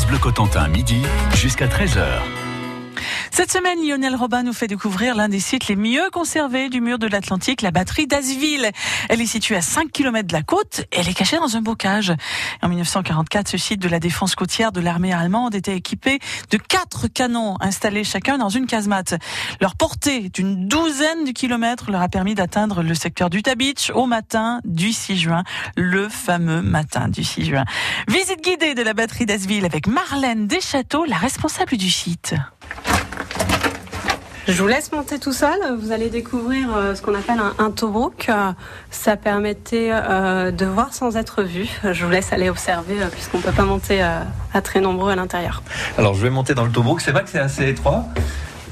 France Bleu Cotentin, midi jusqu'à 13h. Cette semaine, Lionel Robin nous fait découvrir l'un des sites les mieux conservés du mur de l'Atlantique, la batterie d'Asville. Elle est située à 5 km de la côte et elle est cachée dans un bocage. En 1944, ce site de la défense côtière de l'armée allemande était équipé de quatre canons installés chacun dans une casemate. Leur portée d'une douzaine de kilomètres leur a permis d'atteindre le secteur du Beach au matin du 6 juin, le fameux matin du 6 juin. Visite guidée de la batterie d'Asville avec Marlène Deschâteaux, la responsable du site. Je vous laisse monter tout seul. Vous allez découvrir euh, ce qu'on appelle un, un. Euh, ça permettait euh, de voir sans être vu. Je vous laisse aller observer puisqu'on ne peut pas monter à très nombreux à l'intérieur. Alors je vais monter dans le Tobruk. C'est vrai que c'est assez étroit.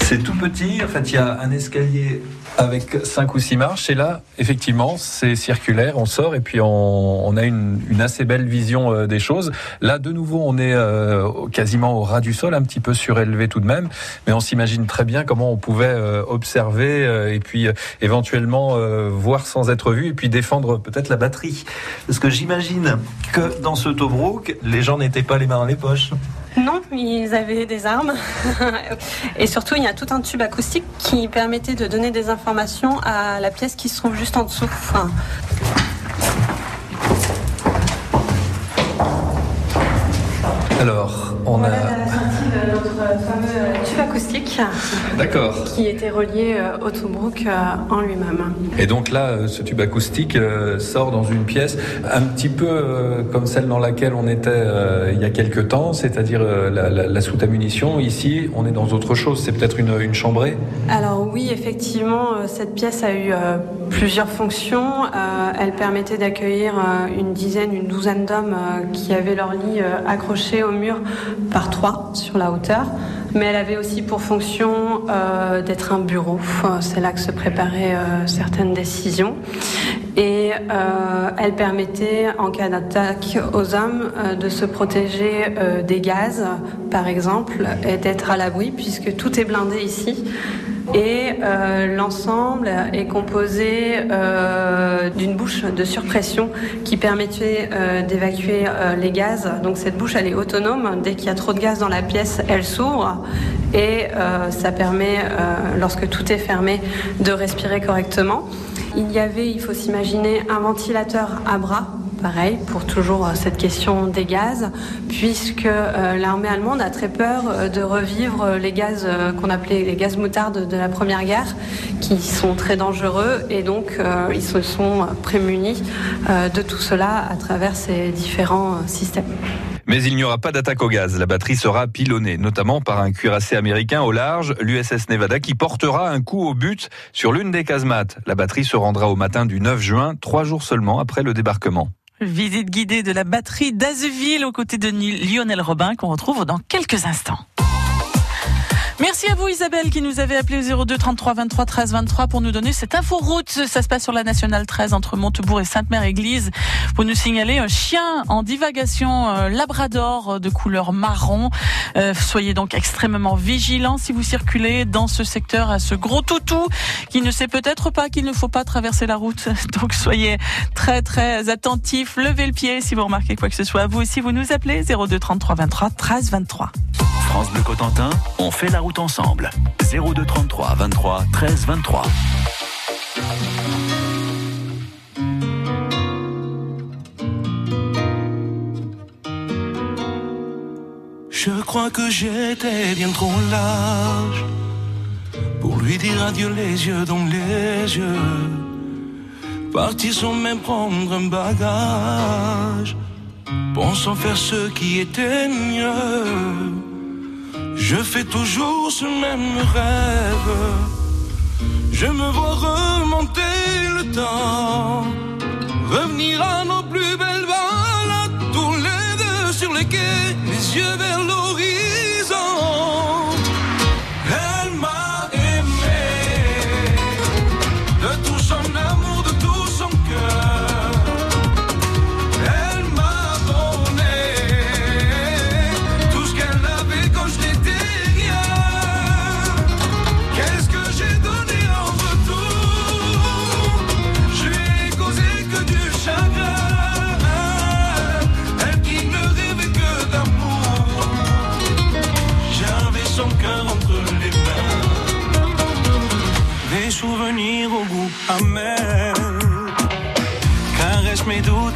C'est tout petit. En fait, il y a un escalier avec cinq ou six marches. Et là, effectivement, c'est circulaire. On sort et puis on, a une, assez belle vision euh, des choses. Là, de nouveau, on est euh, quasiment au ras du sol, un petit peu surélevé tout de même. Mais on s'imagine très bien comment on pouvait euh, observer et puis éventuellement voir sans être vu et puis défendre peut-être la batterie. Parce que j'imagine que dans ce Tobruk, les gens n'étaient pas les mains dans les poches. Non, ils avaient des armes. Et surtout, il y a tout un tube acoustique qui permettait de donner des informations à la pièce qui se trouve juste en dessous. Enfin... Alors, on voilà a. la sortie de notre fameux tube D'accord. Qui était relié euh, au Tobruk euh, en lui-même. Et donc là, euh, ce tube acoustique sort dans une pièce un petit peu comme celle dans laquelle on était il y a quelques temps, c'est-à-dire la, la, la soute à munitions. Ici, on est dans autre chose. C'est peut-être une, une chambrée Alors oui, effectivement, cette pièce a eu plusieurs fonctions. elle permettait d'accueillir une dizaine, une douzaine d'hommes qui avaient leur lit accroché au mur par trois sur la hauteur. Mais elle avait aussi pour fonction euh, d'être un bureau. C'est là que se préparaient euh, certaines décisions. Et euh, elle permettait, en cas d'attaque aux hommes, de se protéger des gaz, par exemple, et d'être à l'abri, puisque tout est blindé ici. Et euh, l'ensemble est composé euh, d'une bouche de surpression qui permettait euh, d'évacuer les gaz. Donc cette bouche, elle est autonome. Dès qu'il y a trop de gaz dans la pièce, elle s'ouvre. Et ça permet, lorsque tout est fermé, de respirer correctement. Il y avait, il faut s'imaginer, un ventilateur à bras pareil, pour toujours cette question des gaz, puisque euh, l'armée allemande a très peur de revivre les gaz euh, qu'on appelait les gaz moutardes de la Première Guerre, qui sont très dangereux, et donc euh, ils se sont prémunis de tout cela à travers ces différents systèmes. Mais il n'y aura pas d'attaque au gaz. La batterie sera pilonnée, notamment par un cuirassé américain au large, l'USS Nevada, qui portera un coup au but sur l'une des casemates. La batterie se rendra au matin du 9 juin, trois jours seulement après le débarquement. Visite guidée de la batterie d'Azeville aux côtés de Lionel Robin qu'on retrouve dans quelques instants. Merci à vous Isabelle qui nous avait appelé au 02 33 23 13 23 pour nous donner cette info route. Ça se passe sur la nationale 13 entre Montebourg et Sainte-Mère-Église. Pour nous signaler un chien en divagation euh, labrador euh, de couleur marron. Euh, soyez donc extrêmement vigilants si vous circulez dans ce secteur à ce gros toutou qui ne sait peut-être pas qu'il ne faut pas traverser la route. Donc soyez très très attentifs. Levez le pied si vous remarquez quoi que ce soit. Vous aussi vous nous appelez 02 33 23 13 23. France Cotentin, on fait la route ensemble. 02 33 23 13 23. Je crois que j'étais bien trop large pour lui dire adieu les yeux dans les yeux. Partir sans même prendre un bagage, pensant faire ce qui était mieux. Je fais toujours ce même rêve. Je me vois remonter le temps, revenir à nos plus belles balades, tous les deux sur les quais, les yeux vers l'horizon.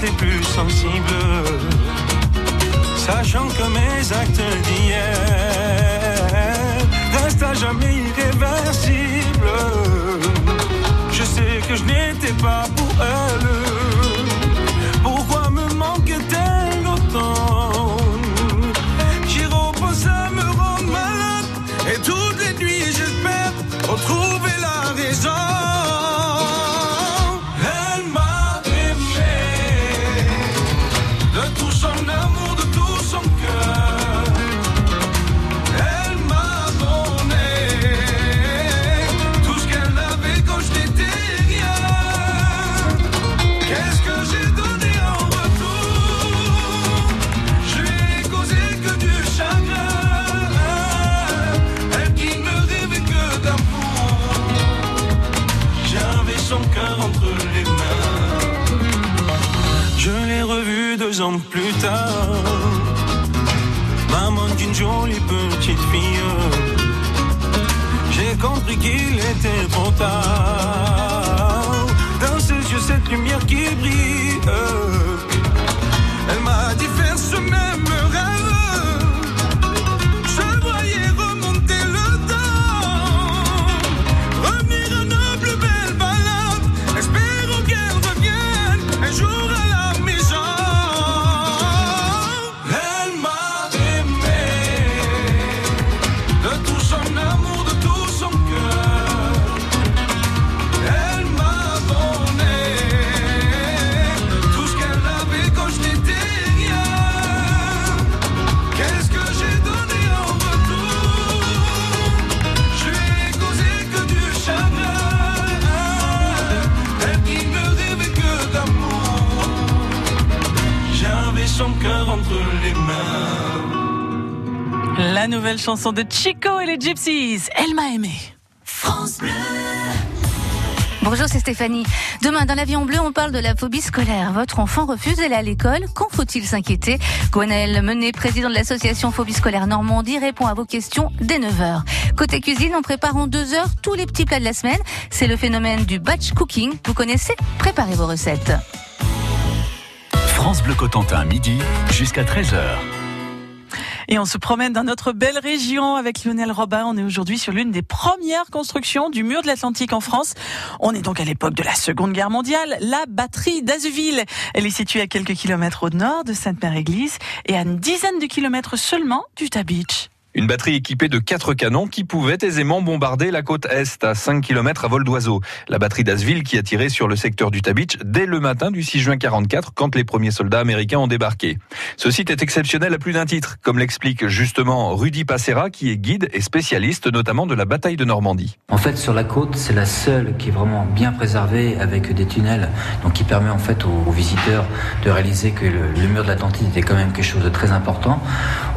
Plus sensibles, sachant que mes actes d'hier restent à jamais irréversibles. Je sais que je n'étais pas pour elle. Maman d'une jolie petite fille. J'ai compris qu'il était tard. Dans ses yeux, cette lumière qui brille. Elle m'a dit faire ce même nouvelle chanson de Chico et les Gypsies. Elle m'a aimé. Bonjour, c'est Stéphanie. Demain, dans l'avion bleu, on parle de la phobie scolaire. Votre enfant refuse d'aller à l'école. Quand faut-il s'inquiéter? Gwenaël Menet, président de l'association Phobie scolaire Normandie, répond à vos questions dès 9h. Côté cuisine, on prépare en deux heures tous les petits plats de la semaine. C'est le phénomène du batch cooking. Vous connaissez? Préparez vos recettes. France Bleu Cotentin, midi jusqu'à 13h. Et on se promène dans notre belle région avec Lionel Robin. On est aujourd'hui sur l'une des premières constructions du mur de l'Atlantique en France. On est donc à l'époque de la Seconde Guerre mondiale. La batterie d'Azeville. Elle est située à quelques kilomètres au nord de Sainte-Mère-Église et à une dizaine de kilomètres seulement d'Utah Beach. Une batterie équipée de quatre canons qui pouvaient aisément bombarder la côte est à 5 km à vol d'oiseau. La batterie d'Asville qui a tiré sur le secteur du Beach dès le matin du 6 juin 44 quand les premiers soldats américains ont débarqué. Ce site est exceptionnel à plus d'un titre, comme l'explique justement Rudy Passera qui est guide et spécialiste notamment de la bataille de Normandie. En fait, sur la côte, c'est la seule qui est vraiment bien préservée avec des tunnels, donc qui permet en fait aux, visiteurs de réaliser que le, le mur de l'Atlantide était quand même quelque chose de très important.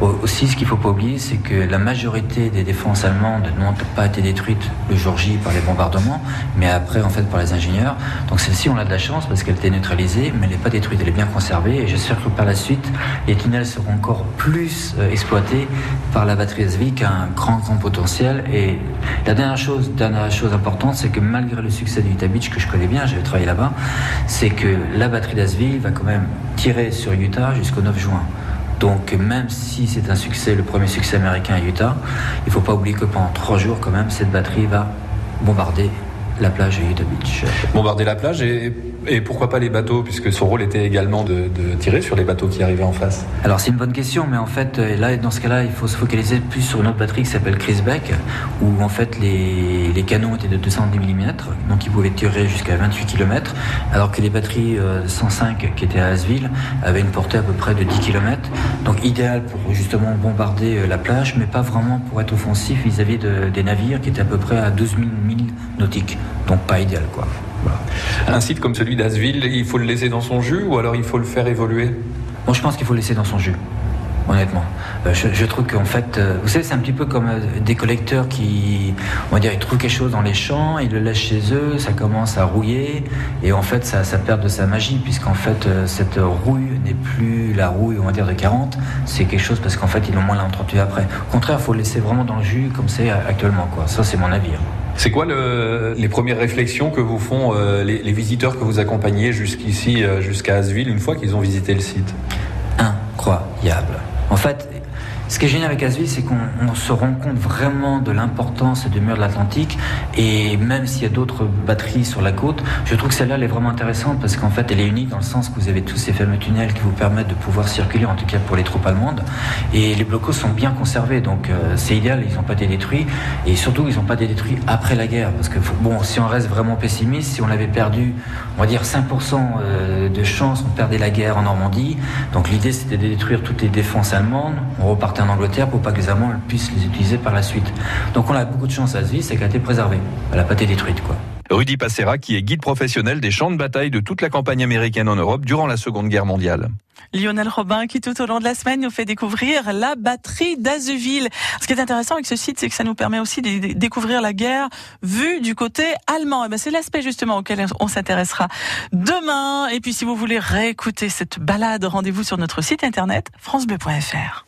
Au- Aussi, ce qu'il faut pas oublier, c'est que la majorité des défenses allemandes n'ont pas été détruites le jour J par les bombardements, mais après en fait par les ingénieurs. Donc celle-ci, on a de la chance parce qu'elle était neutralisée, mais elle n'est pas détruite, elle est bien conservée. Et j'espère que par la suite, les tunnels seront encore plus euh, exploités par la batterie SV qui a un grand grand potentiel. Et la dernière chose, dernière chose importante, c'est que malgré le succès du Utah Beach que je connais bien, j'avais travaillé là-bas, c'est que la batterie d'Asville va quand même tirer sur Utah jusqu'au 9 juin. Donc même si c'est un succès, le premier succès américain à Utah, il ne faut pas oublier que pendant trois jours quand même, cette batterie va bombarder la plage de Utah Beach. Bombarder la plage et, et pourquoi pas les bateaux puisque son rôle était également de, tirer sur les bateaux qui arrivaient en face? Alors c'est une bonne question, mais en fait euh, là dans ce cas-là, il faut se focaliser plus sur une autre batterie qui s'appelle Chris Beck, où en fait les, les canons étaient de 210 mm, donc ils pouvaient tirer jusqu'à 28 km, alors que les batteries euh, 105 qui étaient à Asville avaient une portée à peu près de 10 km, donc idéal pour justement bombarder euh, la plage, mais pas vraiment pour être offensif vis-à-vis de- des navires qui étaient à peu près à 12 000 milles nautiques, donc pas idéal quoi. Un site comme celui d'Asville, il faut le laisser dans son jus ou alors il faut le faire évoluer? Bon, je pense qu'il faut le laisser dans son jus. Honnêtement, Euh, je, trouve qu'en fait, euh, vous savez, c'est un petit peu comme euh, des collecteurs qui, on va dire, ils trouvent quelque chose dans les champs, ils le laissent chez eux, ça commence à rouiller, et en fait, ça, ça perd de sa magie, puisqu'en fait, cette rouille n'est plus la rouille, on va dire, de 40, c'est quelque chose parce qu'en fait, ils l'ont moins l'entretenu après. Au contraire, il faut le laisser vraiment dans le jus, comme c'est actuellement. Ça, c'est mon avis. C'est quoi le, les premières réflexions que vous font euh, les, les, visiteurs que vous accompagnez jusqu'ici, euh, jusqu'à Asville, une fois qu'ils ont visité le site? Incroyable. En fait, ce qui est génial avec Asville, c'est qu'on se rend compte vraiment de l'importance du mur de l'Atlantique. Et même s'il y a d'autres batteries sur la côte, je trouve que celle-là, elle est vraiment intéressante parce qu'en fait, elle est unique dans le sens que vous avez tous ces fameux tunnels qui vous permettent de pouvoir circuler, en tout cas pour les troupes allemandes. Et les blocos sont bien conservés, donc euh, c'est idéal, ils n'ont pas été détruits. Et surtout, ils n'ont pas été détruits après la guerre. Parce que, bon, si on reste vraiment pessimiste, si on avait perdu, on va dire 5% euh, de chance, on perdait la guerre en Normandie. Donc l'idée, c'était de détruire toutes les défenses allemandes. On repartait en Angleterre pour pas que les Allemands puissent les utiliser par la suite. Donc on a beaucoup de chance à ce vie, c'est qu'elle a été préservée. Elle n'a pas été détruite, quoi. Rudy Passera, qui est guide professionnel des champs de bataille de toute la campagne américaine en Europe durant la Seconde Guerre mondiale. Lionel Robin qui tout au long de la semaine nous fait découvrir la batterie d'Azeville. Ce qui est intéressant avec ce site, c'est que ça nous permet aussi de découvrir la guerre vue du côté allemand. Et ben c'est l'aspect justement auquel on s'intéressera demain. Et puis si vous voulez réécouter cette balade, rendez-vous sur notre site internet francebleu.fr.